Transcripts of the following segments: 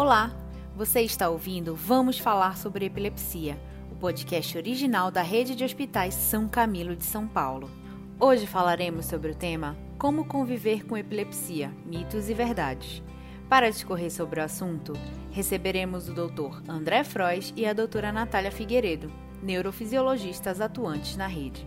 Olá, você está ouvindo Vamos Falar sobre Epilepsia, o podcast original da Rede de Hospitais São Camilo de São Paulo. Hoje falaremos sobre o tema Como conviver com epilepsia, mitos e verdades. Para discorrer sobre o assunto, receberemos o Dr. André Frois e a doutora Natália Figueiredo, neurofisiologistas atuantes na rede.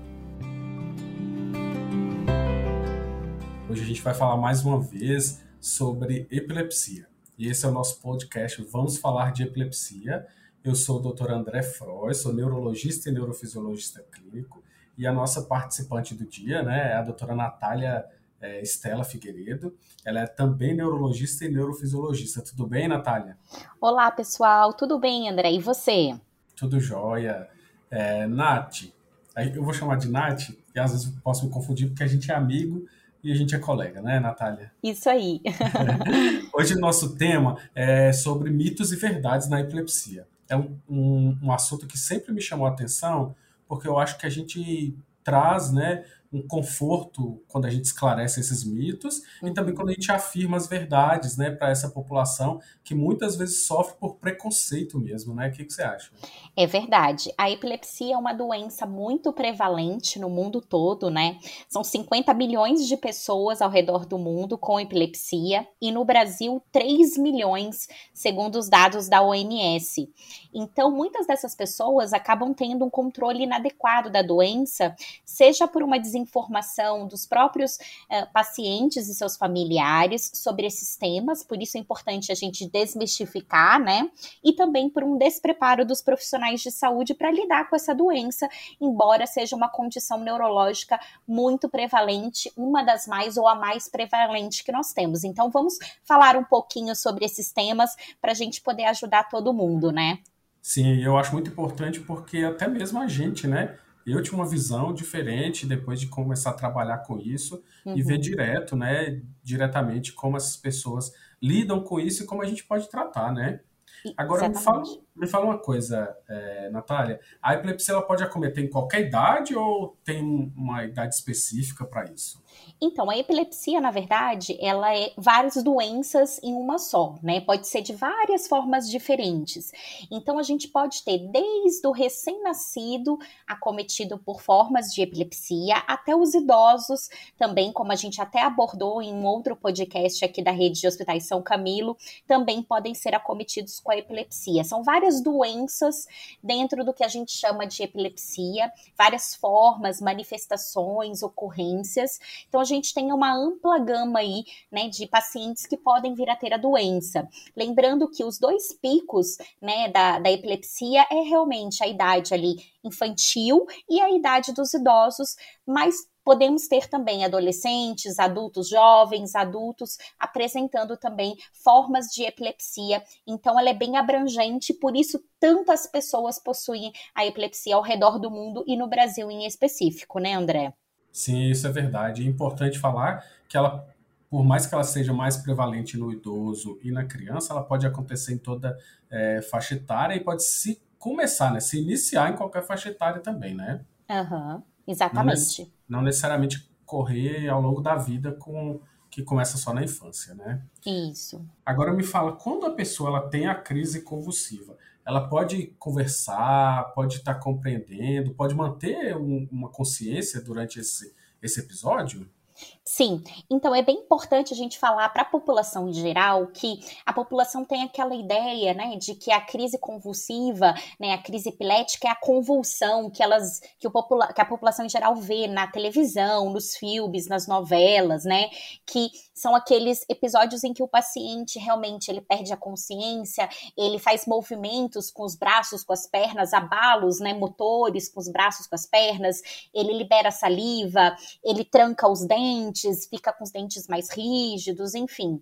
Hoje a gente vai falar mais uma vez sobre epilepsia. E esse é o nosso podcast Vamos Falar de Epilepsia. Eu sou o Dr. André Frois, sou neurologista e neurofisiologista clínico. E a nossa participante do dia né, é a doutora Natália é, Estela Figueiredo. Ela é também neurologista e neurofisiologista. Tudo bem, Natália? Olá, pessoal. Tudo bem, André? E você? Tudo jóia. É, Nath, eu vou chamar de Nath, e às vezes posso me confundir porque a gente é amigo e a gente é colega, né, Natália? Isso aí. Hoje o nosso tema é sobre mitos e verdades na epilepsia. É um, um, um assunto que sempre me chamou a atenção, porque eu acho que a gente traz, né, um conforto quando a gente esclarece esses mitos e também quando a gente afirma as verdades, né, para essa população que muitas vezes sofre por preconceito mesmo, né? O que, que você acha? É verdade. A epilepsia é uma doença muito prevalente no mundo todo, né? São 50 milhões de pessoas ao redor do mundo com epilepsia e no Brasil 3 milhões, segundo os dados da OMS. Então, muitas dessas pessoas acabam tendo um controle inadequado da doença, seja por uma desinformação dos próprios uh, pacientes e seus familiares sobre esses temas, por isso é importante a gente desmistificar, né? E também por um despreparo dos profissionais de saúde para lidar com essa doença, embora seja uma condição neurológica muito prevalente, uma das mais ou a mais prevalente que nós temos. Então, vamos falar um pouquinho sobre esses temas para a gente poder ajudar todo mundo, né? Sim, eu acho muito importante porque até mesmo a gente, né? Eu tinha uma visão diferente depois de começar a trabalhar com isso uhum. e ver uhum. direto, né, diretamente como essas pessoas lidam com isso e como a gente pode tratar, né? Agora me fala, me fala uma coisa, é, Natália. A epilepsia ela pode acometer em qualquer idade ou tem uma idade específica para isso? Então, a epilepsia, na verdade, ela é várias doenças em uma só, né? Pode ser de várias formas diferentes. Então, a gente pode ter desde o recém-nascido acometido por formas de epilepsia até os idosos também, como a gente até abordou em um outro podcast aqui da rede de hospitais São Camilo, também podem ser acometidos com a epilepsia. São várias doenças dentro do que a gente chama de epilepsia, várias formas, manifestações, ocorrências. Então, a gente tem uma ampla gama aí, né, de pacientes que podem vir a ter a doença. Lembrando que os dois picos, né, da, da epilepsia é realmente a idade ali infantil e a idade dos idosos, mas podemos ter também adolescentes, adultos jovens, adultos apresentando também formas de epilepsia. Então, ela é bem abrangente, por isso tantas pessoas possuem a epilepsia ao redor do mundo e no Brasil em específico, né, André? Sim, isso é verdade. É importante falar que ela, por mais que ela seja mais prevalente no idoso e na criança, ela pode acontecer em toda é, faixa etária e pode se começar, né? Se iniciar em qualquer faixa etária também, né? Uhum, exatamente. Não, não necessariamente correr ao longo da vida com que começa só na infância, né? Isso. Agora me fala, quando a pessoa ela tem a crise convulsiva, ela pode conversar, pode estar compreendendo, pode manter um, uma consciência durante esse, esse episódio? Sim, então é bem importante a gente falar para a população em geral que a população tem aquela ideia, né, de que a crise convulsiva, né, a crise epilética é a convulsão que elas, que, o popula que a população em geral vê na televisão, nos filmes, nas novelas, né, que são aqueles episódios em que o paciente realmente ele perde a consciência, ele faz movimentos com os braços, com as pernas, abalos, né, motores com os braços, com as pernas, ele libera saliva, ele tranca os dentes dentes, fica com os dentes mais rígidos, enfim.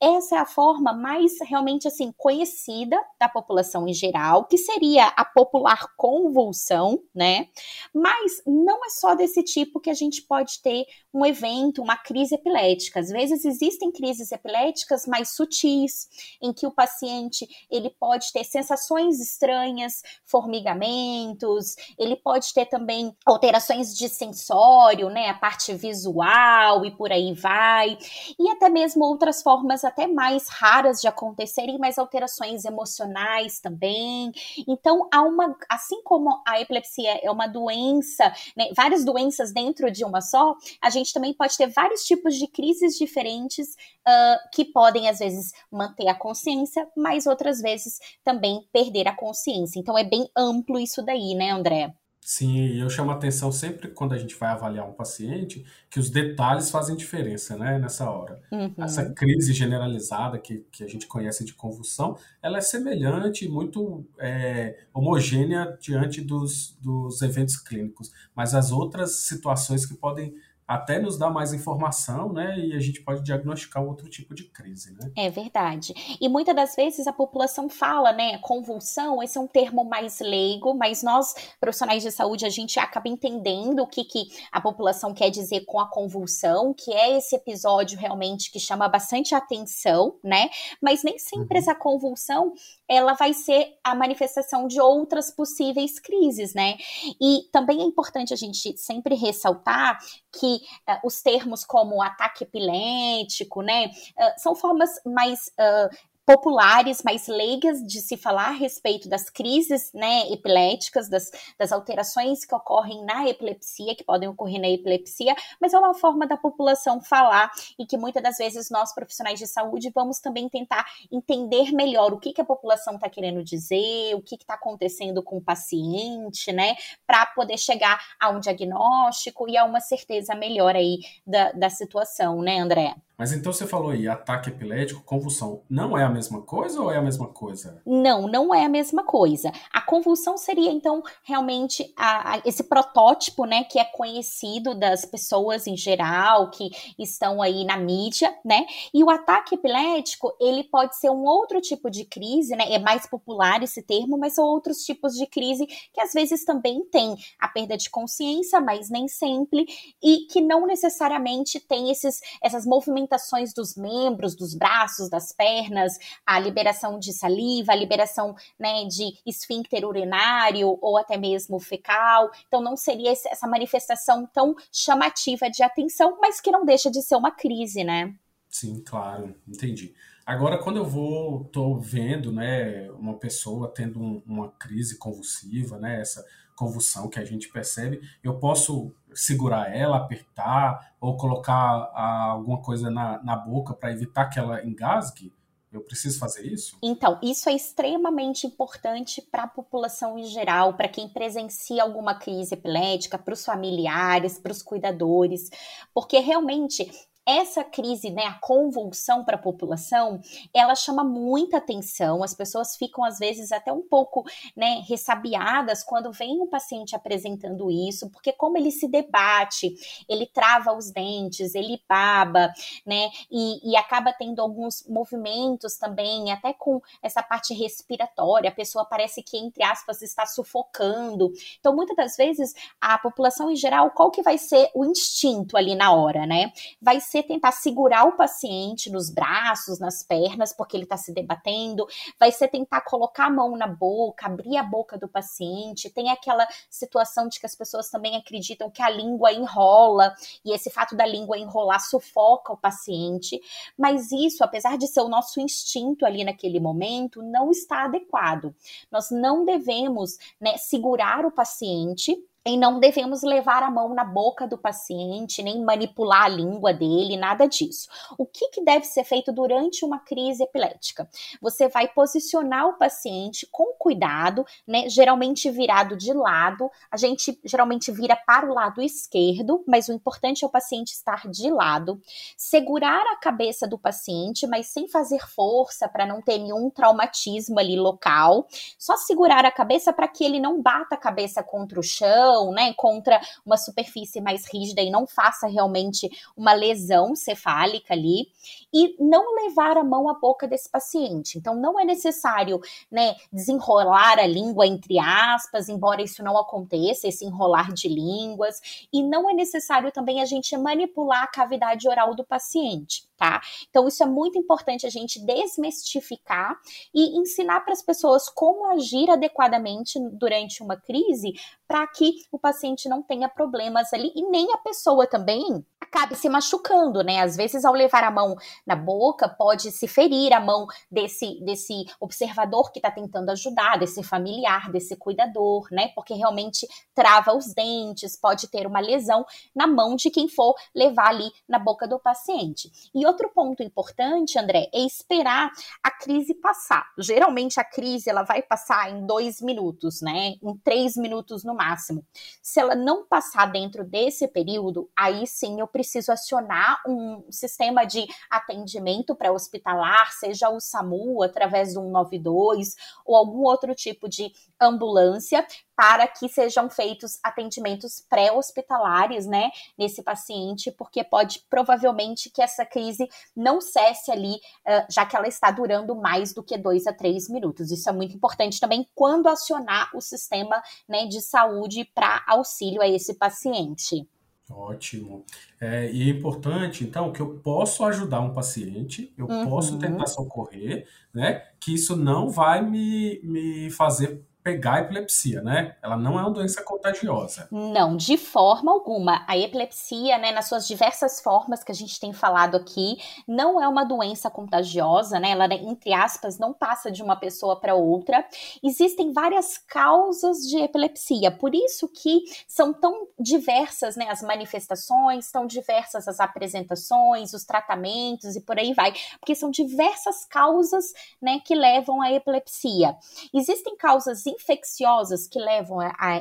Essa é a forma mais realmente assim conhecida da população em geral, que seria a popular convulsão, né? Mas não é só desse tipo que a gente pode ter um evento, uma crise epilética. Às vezes existem crises epiléticas mais sutis, em que o paciente ele pode ter sensações estranhas, formigamentos, ele pode ter também alterações de sensório, né, a parte visual e por aí vai. E até mesmo outras formas até mais raras de acontecerem, mas alterações emocionais também. Então, há uma, assim como a epilepsia é uma doença, né, várias doenças dentro de uma só, a gente também pode ter vários tipos de crises diferentes uh, que podem, às vezes, manter a consciência, mas outras vezes também perder a consciência. Então, é bem amplo isso daí, né, André? Sim, eu chamo a atenção sempre quando a gente vai avaliar um paciente que os detalhes fazem diferença, né, nessa hora. Uhum. Essa crise generalizada que, que a gente conhece de convulsão, ela é semelhante, muito é, homogênea diante dos, dos eventos clínicos, mas as outras situações que podem até nos dá mais informação, né? E a gente pode diagnosticar outro tipo de crise, né? É verdade. E muitas das vezes a população fala, né? Convulsão, esse é um termo mais leigo, mas nós, profissionais de saúde, a gente acaba entendendo o que, que a população quer dizer com a convulsão, que é esse episódio realmente que chama bastante atenção, né? Mas nem sempre uhum. essa convulsão ela vai ser a manifestação de outras possíveis crises, né? E também é importante a gente sempre ressaltar que uh, os termos como ataque epilético, né, uh, são formas mais uh, populares, mais leigas de se falar a respeito das crises né, epiléticas, das, das alterações que ocorrem na epilepsia, que podem ocorrer na epilepsia, mas é uma forma da população falar e que muitas das vezes nós, profissionais de saúde, vamos também tentar entender melhor o que, que a população está querendo dizer, o que está acontecendo com o paciente, né, para poder chegar a um diagnóstico e a uma certeza melhor aí da, da situação, né, André? Mas então você falou aí, ataque epilético, convulsão. Não é a mesma coisa ou é a mesma coisa? Não, não é a mesma coisa. A convulsão seria, então, realmente a, a, esse protótipo, né, que é conhecido das pessoas em geral, que estão aí na mídia, né? E o ataque epilético, ele pode ser um outro tipo de crise, né? É mais popular esse termo, mas são outros tipos de crise que às vezes também tem a perda de consciência, mas nem sempre, e que não necessariamente tem esses, essas movimentações movimentações dos membros, dos braços, das pernas, a liberação de saliva, a liberação né, de esfíncter urinário ou até mesmo fecal. Então, não seria essa manifestação tão chamativa de atenção, mas que não deixa de ser uma crise, né? Sim, claro, entendi. Agora, quando eu vou, tô vendo, né, uma pessoa tendo um, uma crise convulsiva, né, essa convulsão que a gente percebe, eu posso segurar ela, apertar ou colocar ah, alguma coisa na, na boca para evitar que ela engasgue? Eu preciso fazer isso? Então, isso é extremamente importante para a população em geral, para quem presencia alguma crise epilética, para os familiares, para os cuidadores, porque realmente essa crise, né, a convulsão para a população, ela chama muita atenção. As pessoas ficam às vezes até um pouco, né, ressabiadas quando vem um paciente apresentando isso, porque como ele se debate, ele trava os dentes, ele baba, né, e, e acaba tendo alguns movimentos também, até com essa parte respiratória, a pessoa parece que entre aspas está sufocando. Então, muitas das vezes a população em geral, qual que vai ser o instinto ali na hora, né? Vai tentar segurar o paciente nos braços, nas pernas, porque ele está se debatendo, vai ser tentar colocar a mão na boca, abrir a boca do paciente. Tem aquela situação de que as pessoas também acreditam que a língua enrola, e esse fato da língua enrolar sufoca o paciente, mas isso, apesar de ser o nosso instinto ali naquele momento, não está adequado. Nós não devemos né, segurar o paciente e não devemos levar a mão na boca do paciente, nem manipular a língua dele, nada disso. O que, que deve ser feito durante uma crise epilética? Você vai posicionar o paciente com cuidado, né? Geralmente virado de lado. A gente geralmente vira para o lado esquerdo, mas o importante é o paciente estar de lado. Segurar a cabeça do paciente, mas sem fazer força para não ter nenhum traumatismo ali local. Só segurar a cabeça para que ele não bata a cabeça contra o chão né, contra uma superfície mais rígida e não faça realmente uma lesão cefálica ali e não levar a mão à boca desse paciente. Então não é necessário, né, desenrolar a língua entre aspas, embora isso não aconteça, esse enrolar de línguas, e não é necessário também a gente manipular a cavidade oral do paciente tá? Então, isso é muito importante a gente desmistificar e ensinar para as pessoas como agir adequadamente durante uma crise para que o paciente não tenha problemas ali e nem a pessoa também acabe se machucando, né? Às vezes, ao levar a mão na boca, pode se ferir a mão desse, desse observador que está tentando ajudar, desse familiar, desse cuidador, né? Porque realmente trava os dentes, pode ter uma lesão na mão de quem for levar ali na boca do paciente. E outro ponto importante, André, é esperar a crise passar. Geralmente a crise ela vai passar em dois minutos, né? Em três minutos no máximo. Se ela não passar dentro desse período, aí sim eu preciso acionar um sistema de atendimento pré-hospitalar, seja o SAMU através do 192 ou algum outro tipo de ambulância para que sejam feitos atendimentos pré-hospitalares, né, nesse paciente, porque pode provavelmente que essa crise não cesse ali, uh, já que ela está durando mais do que dois a três minutos. Isso é muito importante também quando acionar o sistema, né, de saúde para auxílio a esse paciente. Ótimo. É, e é importante, então, que eu posso ajudar um paciente, eu uhum. posso tentar socorrer, né? Que isso não vai me, me fazer pegar a epilepsia, né? Ela não é uma doença contagiosa. Não, de forma alguma. A epilepsia, né, nas suas diversas formas que a gente tem falado aqui, não é uma doença contagiosa, né? Ela, entre aspas, não passa de uma pessoa para outra. Existem várias causas de epilepsia, por isso que são tão diversas, né, as manifestações, tão diversas as apresentações, os tratamentos e por aí vai, porque são diversas causas, né, que levam à epilepsia. Existem causas infecciosas que levam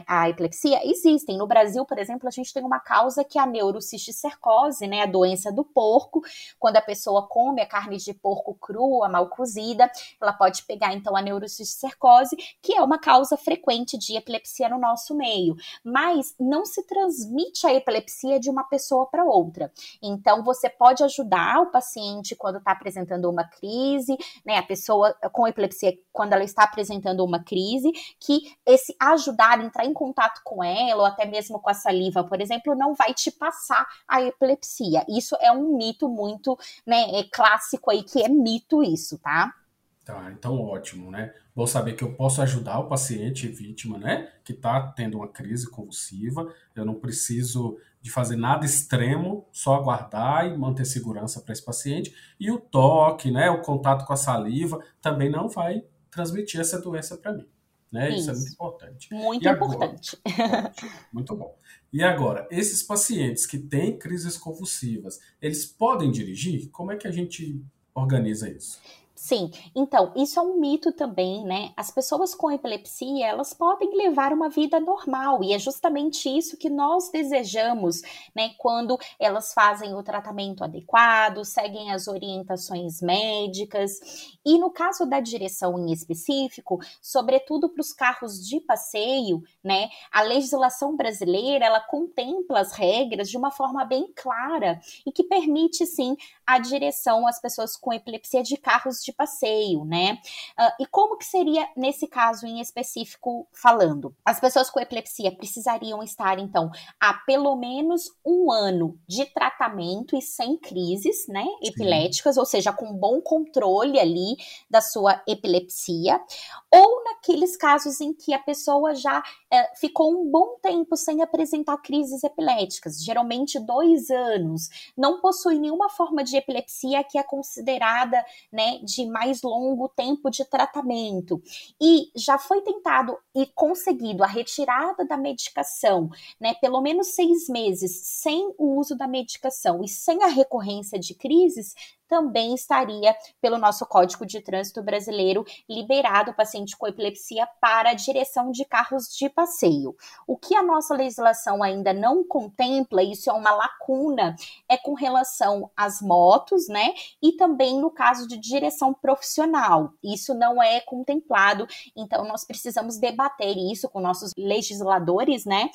à epilepsia existem. No Brasil, por exemplo, a gente tem uma causa que é a neurocisticercose, né, a doença do porco. Quando a pessoa come a carne de porco crua, mal cozida, ela pode pegar então a neurocisticercose, que é uma causa frequente de epilepsia no nosso meio. Mas não se transmite a epilepsia de uma pessoa para outra. Então, você pode ajudar o paciente quando está apresentando uma crise, né, a pessoa com epilepsia quando ela está apresentando uma crise, que esse ajudar, entrar em contato com ela, ou até mesmo com a saliva, por exemplo, não vai te passar a epilepsia. Isso é um mito muito né, é clássico aí, que é mito isso, tá? Tá, então ótimo, né? Vou saber que eu posso ajudar o paciente vítima, né? Que está tendo uma crise convulsiva. Eu não preciso de fazer nada extremo, só aguardar e manter segurança para esse paciente. E o toque, né? O contato com a saliva também não vai transmitir essa doença para mim. Né? Isso. Isso. é muito importante. Muito importante. muito bom. E agora, esses pacientes que têm crises convulsivas, eles podem dirigir? Como é que a gente organiza isso? Sim, então, isso é um mito também, né? As pessoas com epilepsia, elas podem levar uma vida normal, e é justamente isso que nós desejamos, né? Quando elas fazem o tratamento adequado, seguem as orientações médicas. E no caso da direção em específico, sobretudo para os carros de passeio, né? A legislação brasileira, ela contempla as regras de uma forma bem clara e que permite, sim, a direção às pessoas com epilepsia de carros de passeio, né? Uh, e como que seria nesse caso em específico falando? As pessoas com epilepsia precisariam estar, então, há pelo menos um ano de tratamento e sem crises, né? Epiléticas, Sim. ou seja, com bom controle ali da sua epilepsia, ou naqueles casos em que a pessoa já uh, ficou um bom tempo sem apresentar crises epiléticas, geralmente dois anos, não possui nenhuma forma de epilepsia que é considerada, né, de de mais longo tempo de tratamento. E já foi tentado e conseguido a retirada da medicação, né, pelo menos seis meses sem o uso da medicação e sem a recorrência de crises, também estaria, pelo nosso Código de Trânsito Brasileiro, liberado o paciente com epilepsia para a direção de carros de passeio. O que a nossa legislação ainda não contempla, isso é uma lacuna, é com relação às motos, né? E também no caso de direção profissional. Isso não é contemplado, então nós precisamos debater isso com nossos legisladores, né?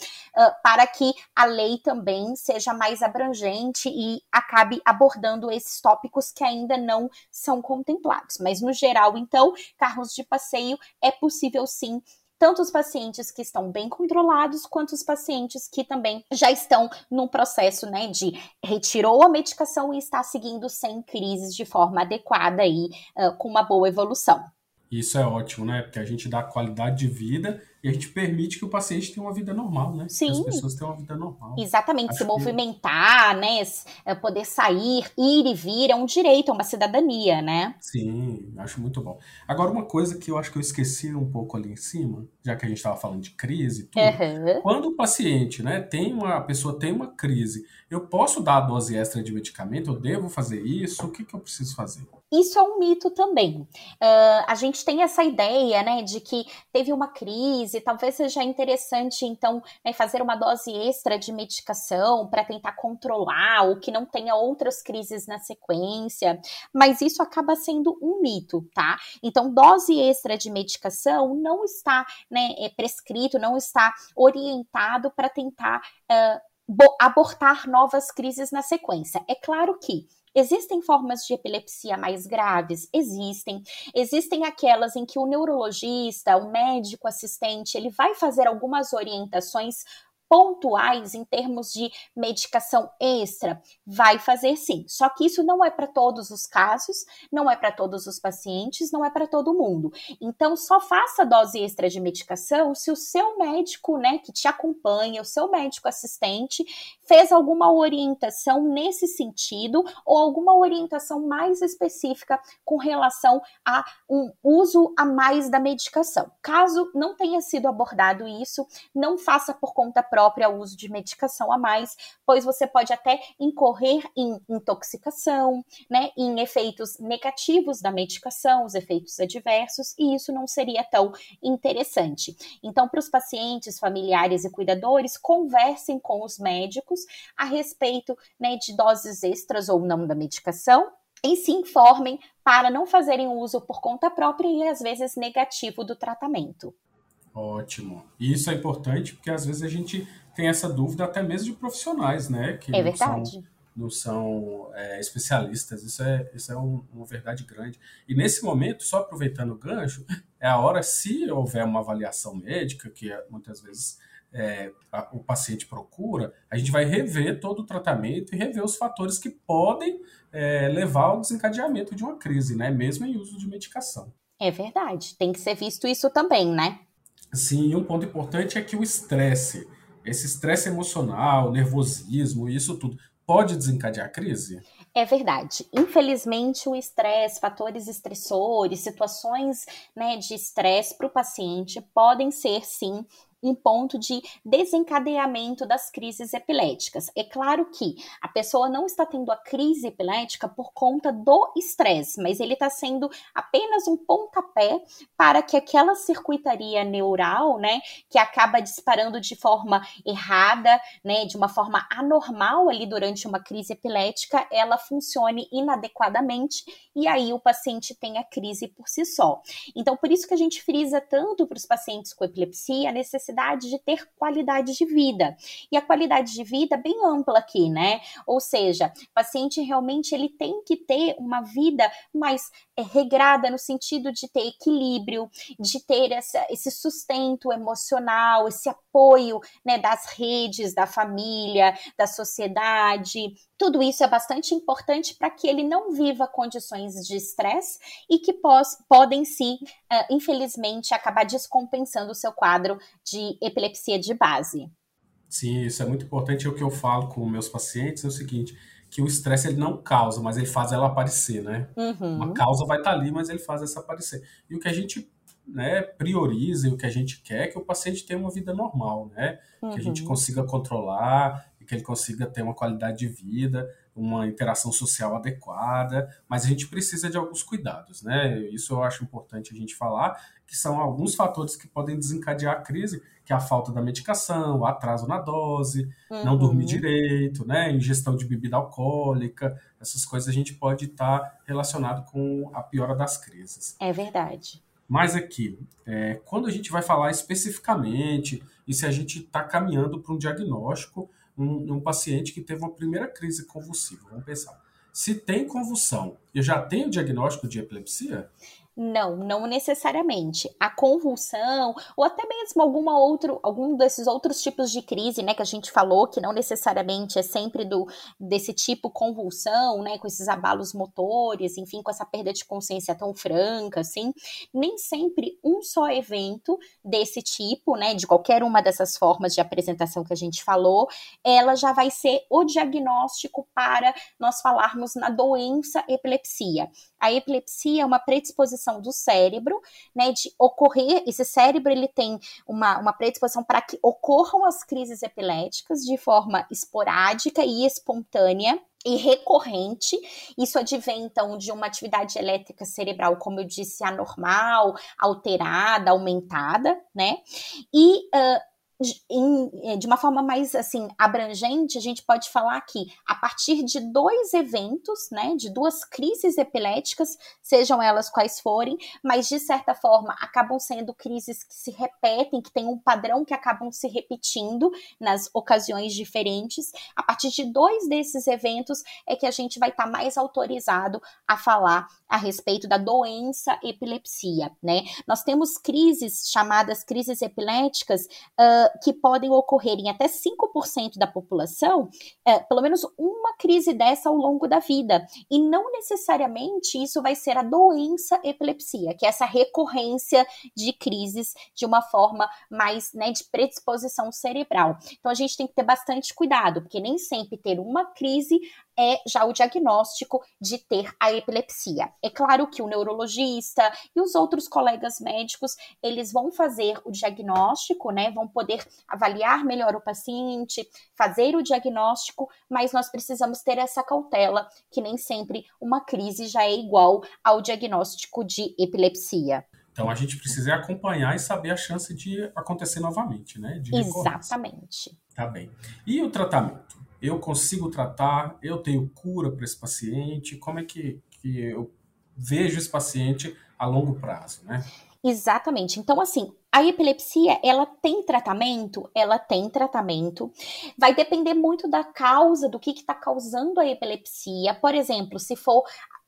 Para que a lei também seja mais abrangente e acabe abordando esses tópicos que ainda não são contemplados. Mas, no geral, então, carros de passeio é possível sim tanto os pacientes que estão bem controlados, quanto os pacientes que também já estão num processo, né, de retirou a medicação e está seguindo sem crises de forma adequada e uh, com uma boa evolução. Isso é ótimo, né? Porque a gente dá qualidade de vida e a gente permite que o paciente tenha uma vida normal, né? Sim. Que as pessoas tenham uma vida normal. Exatamente, Acho se movimentar, que... né? É, poder sair, ir e vir é um direito, é uma cidadania, né? Sim, acho muito bom. Agora, uma coisa que eu acho que eu esqueci um pouco ali em cima, já que a gente estava falando de crise e tudo. Uhum. Quando o paciente, né, tem uma a pessoa tem uma crise, eu posso dar a dose extra de medicamento? Eu devo fazer isso? O que, que eu preciso fazer? Isso é um mito também. Uh, a gente tem essa ideia, né, de que teve uma crise, talvez seja interessante, então, né, fazer uma dose extra de medicação para tentar controlar ou que não tenha outras crises na sequência, mas isso acaba sendo um mito, tá? Então, dose extra de medicação não está né, é prescrito, não está orientado para tentar. Uh, abortar novas crises na sequência. É claro que Existem formas de epilepsia mais graves? Existem. Existem aquelas em que o neurologista, o médico assistente, ele vai fazer algumas orientações pontuais em termos de medicação extra, vai fazer sim. Só que isso não é para todos os casos, não é para todos os pacientes, não é para todo mundo. Então, só faça dose extra de medicação se o seu médico, né, que te acompanha, o seu médico assistente, fez alguma orientação nesse sentido ou alguma orientação mais específica com relação a um uso a mais da medicação. Caso não tenha sido abordado isso, não faça por conta própria própria uso de medicação a mais, pois você pode até incorrer em intoxicação, né, em efeitos negativos da medicação, os efeitos adversos, e isso não seria tão interessante. Então, para os pacientes, familiares e cuidadores, conversem com os médicos a respeito né, de doses extras ou não da medicação, e se informem para não fazerem uso por conta própria e às vezes negativo do tratamento. Ótimo. E isso é importante porque às vezes a gente tem essa dúvida até mesmo de profissionais, né? Que é verdade. São, não são é, especialistas. Isso é, isso é um, uma verdade grande. E nesse momento, só aproveitando o gancho, é a hora, se houver uma avaliação médica, que é, muitas vezes é, a, o paciente procura, a gente vai rever todo o tratamento e rever os fatores que podem é, levar ao desencadeamento de uma crise, né? Mesmo em uso de medicação. É verdade. Tem que ser visto isso também, né? Sim, um ponto importante é que o estresse, esse estresse emocional, nervosismo, isso tudo, pode desencadear crise? É verdade. Infelizmente, o estresse, fatores estressores, situações né, de estresse para o paciente podem ser, sim, em ponto de desencadeamento das crises epiléticas. É claro que a pessoa não está tendo a crise epilética por conta do estresse, mas ele está sendo apenas um pontapé para que aquela circuitaria neural, né, que acaba disparando de forma errada, né, de uma forma anormal ali durante uma crise epilética, ela funcione inadequadamente e aí o paciente tem a crise por si só. Então, por isso que a gente frisa tanto para os pacientes com epilepsia a necessidade necessidade de ter qualidade de vida. E a qualidade de vida é bem ampla aqui, né? Ou seja, o paciente realmente ele tem que ter uma vida mais é, regrada no sentido de ter equilíbrio, de ter essa, esse sustento emocional, esse apoio né, das redes, da família, da sociedade. Tudo isso é bastante importante para que ele não viva condições de estresse e que pos, podem sim, uh, infelizmente, acabar descompensando o seu quadro de epilepsia de base. Sim, isso é muito importante. É o que eu falo com meus pacientes é o seguinte, que o estresse ele não causa, mas ele faz ela aparecer, né? Uhum. Uma causa vai estar tá ali, mas ele faz essa aparecer. E o que a gente né, prioriza e o que a gente quer que o paciente tenha uma vida normal, né? Uhum. Que a gente uhum. consiga controlar e que ele consiga ter uma qualidade de vida, uma interação social adequada, mas a gente precisa de alguns cuidados, né? Isso eu acho importante a gente falar, que são alguns fatores que podem desencadear a crise, que é a falta da medicação, o atraso na dose, uhum. não dormir direito, né? Ingestão de bebida alcoólica, essas coisas a gente pode estar relacionado com a piora das crises. É verdade. Mas aqui, é, quando a gente vai falar especificamente e se a gente está caminhando para um diagnóstico, um, um paciente que teve uma primeira crise convulsiva, vamos pensar. Se tem convulsão, eu já tenho diagnóstico de epilepsia? Não, não necessariamente. A convulsão, ou até mesmo alguma outro, algum desses outros tipos de crise, né, que a gente falou, que não necessariamente é sempre do desse tipo convulsão, né, com esses abalos motores, enfim, com essa perda de consciência tão franca, assim, nem sempre um só evento desse tipo, né, de qualquer uma dessas formas de apresentação que a gente falou, ela já vai ser o diagnóstico para nós falarmos na doença epilepsia. A epilepsia é uma predisposição do cérebro, né, de ocorrer, esse cérebro ele tem uma, uma predisposição para que ocorram as crises epiléticas de forma esporádica e espontânea, e recorrente. Isso advém, então, de uma atividade elétrica cerebral, como eu disse, anormal, alterada, aumentada, né? E uh, em, de uma forma mais assim abrangente, a gente pode falar que a partir de dois eventos, né, de duas crises epiléticas, sejam elas quais forem, mas de certa forma acabam sendo crises que se repetem, que têm um padrão que acabam se repetindo nas ocasiões diferentes. A partir de dois desses eventos é que a gente vai estar tá mais autorizado a falar a respeito da doença epilepsia, né? Nós temos crises chamadas crises epiléticas uh, que podem ocorrer em até 5% da população, é, pelo menos uma crise dessa ao longo da vida. E não necessariamente isso vai ser a doença epilepsia, que é essa recorrência de crises de uma forma mais né, de predisposição cerebral. Então a gente tem que ter bastante cuidado, porque nem sempre ter uma crise é já o diagnóstico de ter a epilepsia. É claro que o neurologista e os outros colegas médicos, eles vão fazer o diagnóstico, né? Vão poder avaliar melhor o paciente, fazer o diagnóstico, mas nós precisamos ter essa cautela que nem sempre uma crise já é igual ao diagnóstico de epilepsia. Então a gente precisa acompanhar e saber a chance de acontecer novamente, né? Exatamente. Tá bem. E o tratamento? Eu consigo tratar, eu tenho cura para esse paciente, como é que, que eu vejo esse paciente a longo prazo, né? Exatamente. Então, assim, a epilepsia, ela tem tratamento? Ela tem tratamento. Vai depender muito da causa, do que está causando a epilepsia. Por exemplo, se for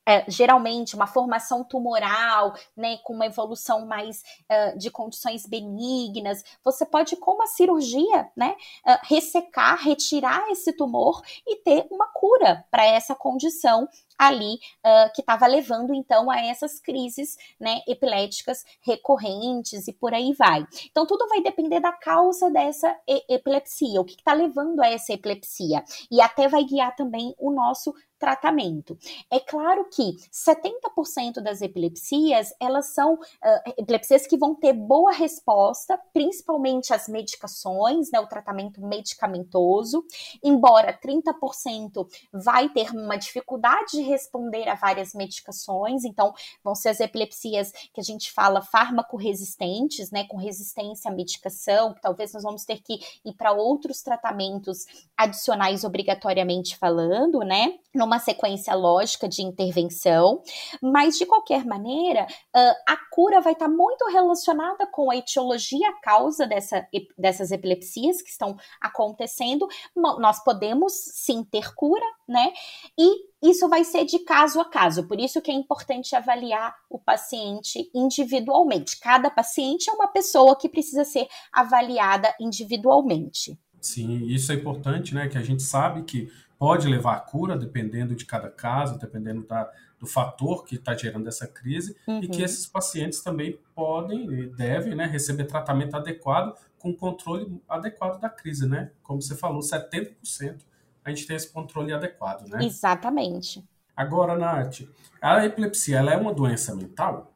é, geralmente uma formação tumoral, né, com uma evolução mais uh, de condições benignas, você pode, com uma cirurgia, né, uh, ressecar, retirar esse tumor e ter uma cura para essa condição ali uh, que estava levando então a essas crises né, epiléticas recorrentes e por aí vai. Então tudo vai depender da causa dessa epilepsia, o que está levando a essa epilepsia e até vai guiar também o nosso tratamento. É claro que 70% das epilepsias, elas são uh, epilepsias que vão ter boa resposta, principalmente as medicações, né, o tratamento medicamentoso, embora 30% vai ter uma dificuldade de responder a várias medicações, então vão ser as epilepsias que a gente fala fármaco-resistentes, né, com resistência à medicação, que talvez nós vamos ter que ir para outros tratamentos adicionais obrigatoriamente falando, né, numa sequência lógica de intervenção, mas de qualquer maneira, a cura vai estar muito relacionada com a etiologia, a causa dessa, dessas epilepsias que estão acontecendo. Nós podemos sim ter cura, né? E isso vai ser de caso a caso, por isso que é importante avaliar o paciente individualmente. Cada paciente é uma pessoa que precisa ser avaliada individualmente. Sim, isso é importante, né? Que a gente sabe que pode levar à cura, dependendo de cada caso, dependendo da, do fator que está gerando essa crise, uhum. e que uhum. esses pacientes também podem e devem né, receber tratamento adequado com controle adequado da crise, né? Como você falou, 70% a gente tem esse controle adequado, né? Exatamente. Agora, Nath, a epilepsia ela é uma doença mental?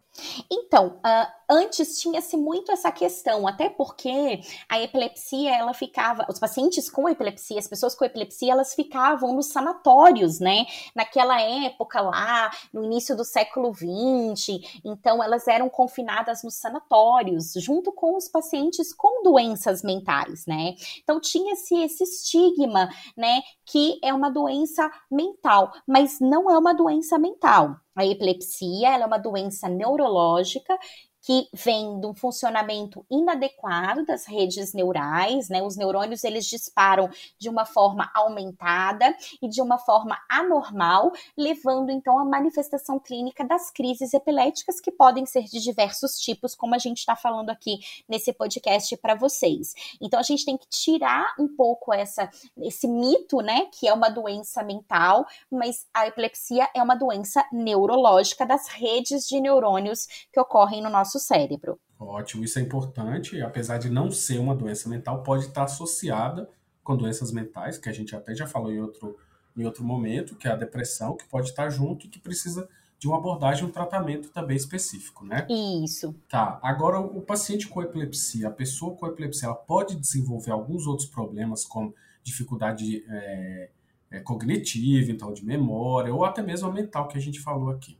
Então, uh, antes tinha-se muito essa questão, até porque a epilepsia, ela ficava, os pacientes com epilepsia, as pessoas com epilepsia, elas ficavam nos sanatórios, né? Naquela época lá, no início do século XX, então elas eram confinadas nos sanatórios, junto com os pacientes com doenças mentais, né? Então tinha-se esse estigma, né, que é uma doença mental, mas não é uma doença mental. A epilepsia é uma doença neurológica que vem de um funcionamento inadequado das redes neurais, né? Os neurônios eles disparam de uma forma aumentada e de uma forma anormal, levando então à manifestação clínica das crises epiléticas que podem ser de diversos tipos, como a gente está falando aqui nesse podcast para vocês. Então a gente tem que tirar um pouco essa esse mito, né, que é uma doença mental, mas a epilepsia é uma doença neurológica das redes de neurônios que ocorrem no nosso cérebro. Ótimo, isso é importante, apesar de não ser uma doença mental, pode estar associada com doenças mentais, que a gente até já falou em outro, em outro momento, que é a depressão, que pode estar junto e que precisa de uma abordagem, um tratamento também específico, né? Isso. Tá. Agora, o paciente com epilepsia, a pessoa com epilepsia, ela pode desenvolver alguns outros problemas, como dificuldade é, é, cognitiva, então de memória, ou até mesmo a mental que a gente falou aqui.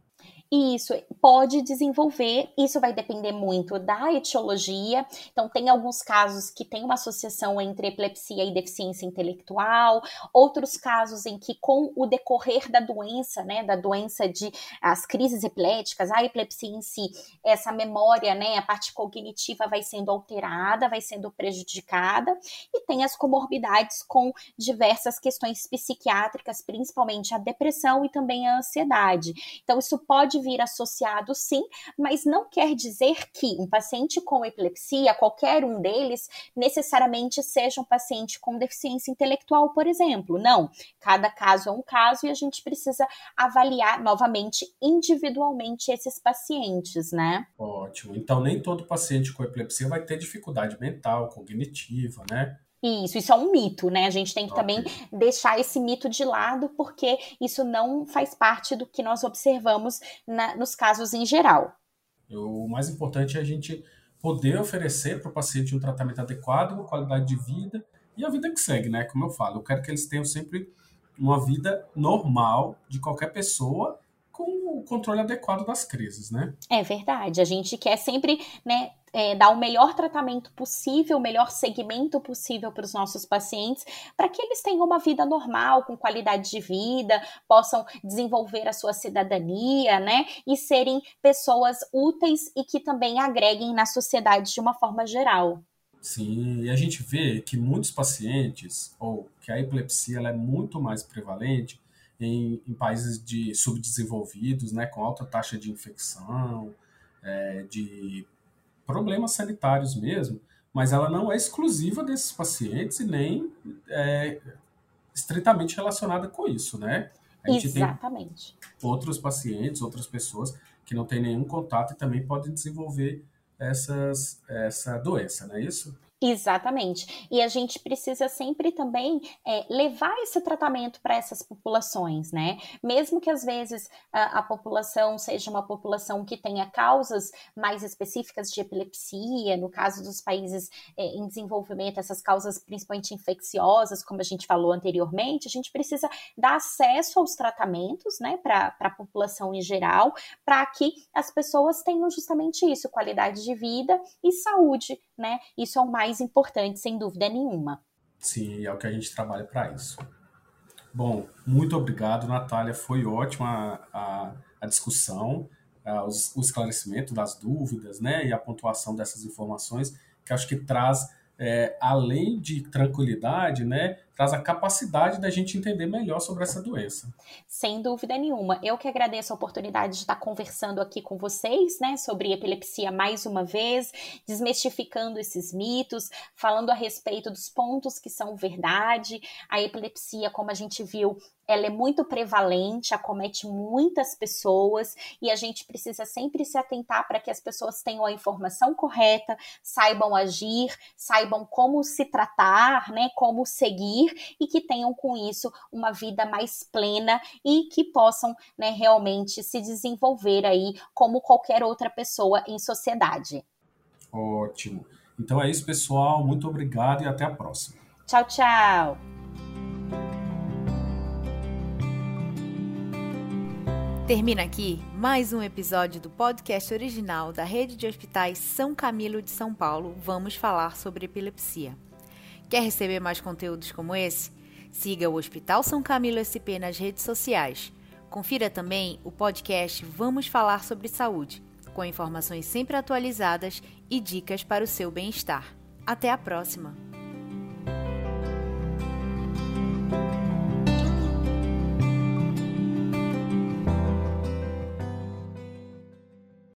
Isso pode desenvolver, isso vai depender muito da etiologia. Então, tem alguns casos que tem uma associação entre epilepsia e deficiência intelectual, outros casos em que, com o decorrer da doença, né, da doença de as crises epiléticas, a epilepsia em si, essa memória, né, a parte cognitiva vai sendo alterada, vai sendo prejudicada, e tem as comorbidades com diversas questões psiquiátricas, principalmente a depressão e também a ansiedade. Então, isso pode vir associado sim, mas não quer dizer que um paciente com epilepsia, qualquer um deles, necessariamente seja um paciente com deficiência intelectual, por exemplo. Não. Cada caso é um caso e a gente precisa avaliar novamente individualmente esses pacientes, né? Ótimo. Então, nem todo paciente com epilepsia vai ter dificuldade mental, cognitiva, né? Isso, isso é um mito, né? A gente tem que okay. também deixar esse mito de lado, porque isso não faz parte do que nós observamos na, nos casos em geral. O mais importante é a gente poder oferecer para o paciente um tratamento adequado, uma qualidade de vida e a vida que segue, né? Como eu falo, eu quero que eles tenham sempre uma vida normal de qualquer pessoa com o controle adequado das crises, né? É verdade. A gente quer sempre, né, é, dar o melhor tratamento possível, o melhor segmento possível para os nossos pacientes, para que eles tenham uma vida normal, com qualidade de vida, possam desenvolver a sua cidadania, né? E serem pessoas úteis e que também agreguem na sociedade de uma forma geral. Sim, e a gente vê que muitos pacientes, ou que a epilepsia ela é muito mais prevalente em, em países de subdesenvolvidos, né, com alta taxa de infecção, é, de problemas sanitários mesmo, mas ela não é exclusiva desses pacientes e nem é, estritamente relacionada com isso, né? A gente Exatamente. tem outros pacientes, outras pessoas que não têm nenhum contato e também podem desenvolver essas, essa doença, não é isso? Exatamente. E a gente precisa sempre também é, levar esse tratamento para essas populações, né? Mesmo que às vezes a, a, população seja uma população que tenha causas mais específicas de epilepsia, no caso dos países é, em desenvolvimento, essas causas principalmente infecciosas, como a gente falou anteriormente, a gente precisa dar acesso aos tratamentos, né, para a população em geral, para que as pessoas tenham justamente isso, qualidade de vida e saúde, né? Isso é o mais importante, sem dúvida nenhuma. Sim, é o que a gente trabalha para isso. Bom, muito obrigado, Natália. Foi ótima a, a discussão, a, o esclarecimento das dúvidas, né, e a pontuação dessas informações, que acho que traz, é, além de tranquilidade, né, traz a capacidade da gente entender melhor sobre essa doença. Sem dúvida nenhuma. Eu que agradeço a oportunidade de estar conversando aqui com vocês, né, sobre epilepsia mais uma vez, desmistificando esses mitos, falando a respeito dos pontos que são verdade. A epilepsia, como a gente viu, ela é muito prevalente, acomete muitas pessoas e a gente precisa sempre se atentar para que as pessoas tenham a informação correta, saibam agir, saibam como se tratar, né, como seguir e que tenham com isso uma vida mais plena e que possam, né, realmente se desenvolver aí como qualquer outra pessoa em sociedade. Ótimo. Então é isso, pessoal. Muito obrigado e até a próxima. Tchau, tchau. Termina aqui mais um episódio do podcast original da Rede de Hospitais São Camilo de São Paulo. Vamos falar sobre epilepsia. Quer receber mais conteúdos como esse? Siga o Hospital São Camilo SP nas redes sociais. Confira também o podcast Vamos Falar sobre Saúde. com informações sempre atualizadas e dicas para o seu bem-estar. Até a próxima!